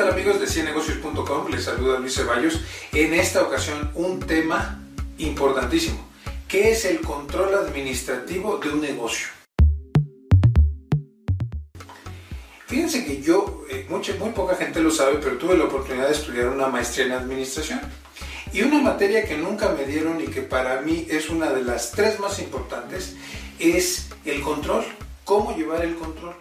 tal amigos de ciennegocios.com? Les saluda Luis Ceballos. En esta ocasión un tema importantísimo. ¿Qué es el control administrativo de un negocio? Fíjense que yo, eh, mucha, muy poca gente lo sabe, pero tuve la oportunidad de estudiar una maestría en administración. Y una materia que nunca me dieron y que para mí es una de las tres más importantes es el control. ¿Cómo llevar el control?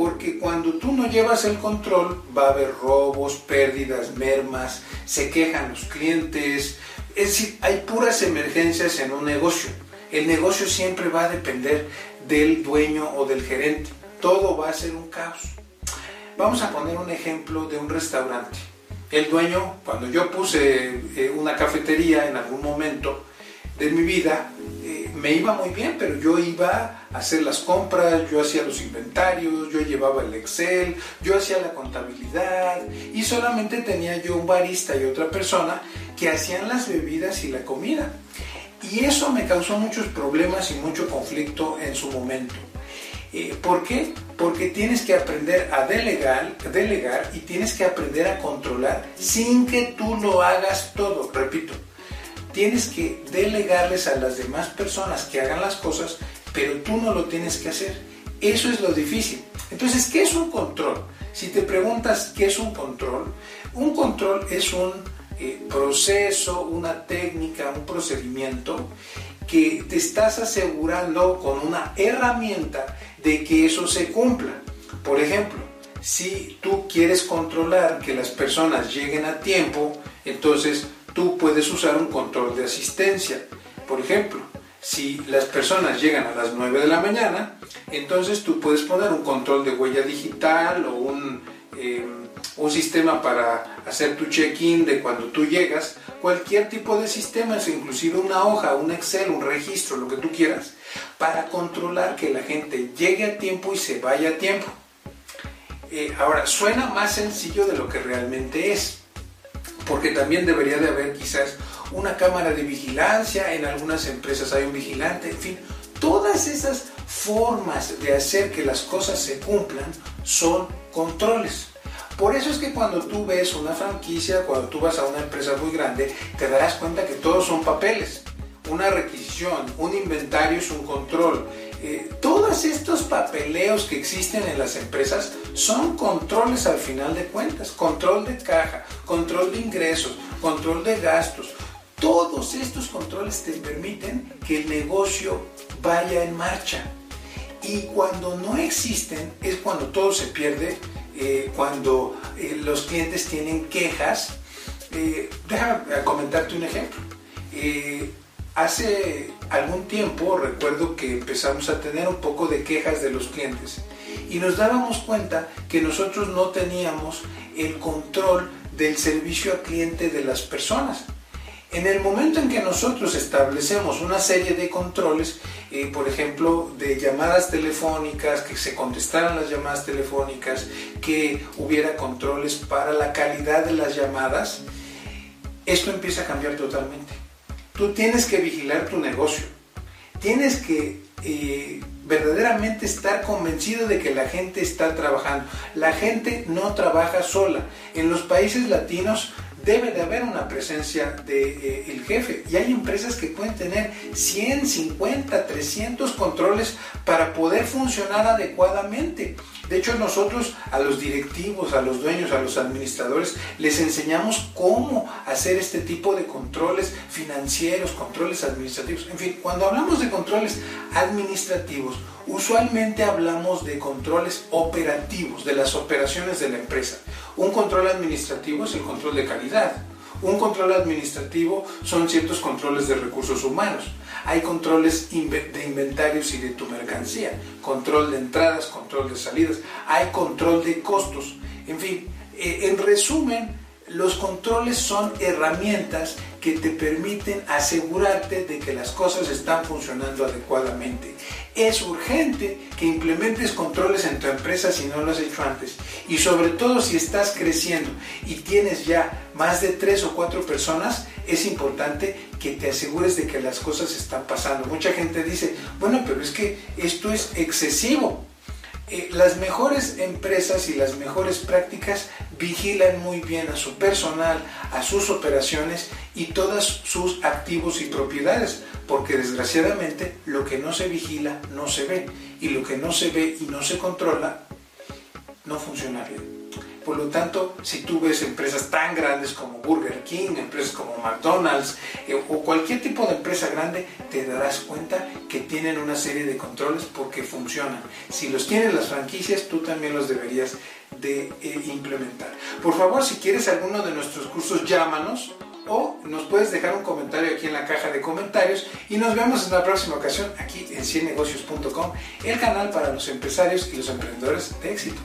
Porque cuando tú no llevas el control va a haber robos, pérdidas, mermas, se quejan los clientes, es decir, hay puras emergencias en un negocio. El negocio siempre va a depender del dueño o del gerente, todo va a ser un caos. Vamos a poner un ejemplo de un restaurante. El dueño, cuando yo puse eh, una cafetería en algún momento de mi vida, me iba muy bien, pero yo iba hacer las compras, yo hacía los inventarios, yo llevaba el Excel, yo hacía la contabilidad y solamente tenía yo un barista y otra persona que hacían las bebidas y la comida. Y eso me causó muchos problemas y mucho conflicto en su momento. Eh, ¿Por qué? Porque tienes que aprender a delegar, delegar y tienes que aprender a controlar sin que tú lo hagas todo. Repito, tienes que delegarles a las demás personas que hagan las cosas pero tú no lo tienes que hacer. Eso es lo difícil. Entonces, ¿qué es un control? Si te preguntas qué es un control, un control es un eh, proceso, una técnica, un procedimiento que te estás asegurando con una herramienta de que eso se cumpla. Por ejemplo, si tú quieres controlar que las personas lleguen a tiempo, entonces tú puedes usar un control de asistencia. Por ejemplo, si las personas llegan a las 9 de la mañana, entonces tú puedes poner un control de huella digital o un, eh, un sistema para hacer tu check-in de cuando tú llegas, cualquier tipo de sistemas, inclusive una hoja, un Excel, un registro, lo que tú quieras, para controlar que la gente llegue a tiempo y se vaya a tiempo. Eh, ahora, suena más sencillo de lo que realmente es, porque también debería de haber quizás una cámara de vigilancia, en algunas empresas hay un vigilante, en fin, todas esas formas de hacer que las cosas se cumplan son controles. Por eso es que cuando tú ves una franquicia, cuando tú vas a una empresa muy grande, te darás cuenta que todos son papeles. Una requisición, un inventario es un control. Eh, todos estos papeleos que existen en las empresas son controles al final de cuentas. Control de caja, control de ingresos, control de gastos, todos estos controles te permiten que el negocio vaya en marcha. Y cuando no existen es cuando todo se pierde, eh, cuando eh, los clientes tienen quejas. Déjame comentarte un ejemplo. Hace algún tiempo recuerdo que empezamos a tener un poco de quejas de los clientes y nos dábamos cuenta que nosotros no teníamos el control del servicio al cliente de las personas. En el momento en que nosotros establecemos una serie de controles, eh, por ejemplo, de llamadas telefónicas, que se contestaran las llamadas telefónicas, que hubiera controles para la calidad de las llamadas, esto empieza a cambiar totalmente. Tú tienes que vigilar tu negocio, tienes que eh, verdaderamente estar convencido de que la gente está trabajando. La gente no trabaja sola. En los países latinos debe de haber una presencia del de, eh, jefe. Y hay empresas que pueden tener 100, 50, 300 controles para poder funcionar adecuadamente. De hecho, nosotros a los directivos, a los dueños, a los administradores, les enseñamos cómo hacer este tipo de controles financieros, controles administrativos. En fin, cuando hablamos de controles administrativos, usualmente hablamos de controles operativos, de las operaciones de la empresa. Un control administrativo es el control de calidad. Un control administrativo son ciertos controles de recursos humanos. Hay controles de inventarios y de tu mercancía, control de entradas, control de salidas, hay control de costos. En fin, eh, en resumen, los controles son herramientas que te permiten asegurarte de que las cosas están funcionando adecuadamente. Es urgente que implementes controles en tu empresa si no lo has hecho antes. Y sobre todo si estás creciendo y tienes ya más de tres o cuatro personas, es importante que te asegures de que las cosas están pasando. Mucha gente dice, bueno, pero es que esto es excesivo. Eh, las mejores empresas y las mejores prácticas vigilan muy bien a su personal, a sus operaciones y todos sus activos y propiedades, porque desgraciadamente lo que no se vigila no se ve y lo que no se ve y no se controla no funciona bien. Por lo tanto, si tú ves empresas tan grandes como Burger King, empresas como McDonald's eh, o cualquier tipo de empresa grande, te darás cuenta que tienen una serie de controles porque funcionan. Si los tienen las franquicias, tú también los deberías de eh, implementar. Por favor, si quieres alguno de nuestros cursos, llámanos o nos puedes dejar un comentario aquí en la caja de comentarios y nos vemos en la próxima ocasión aquí en ciennegocios.com, el canal para los empresarios y los emprendedores de éxito.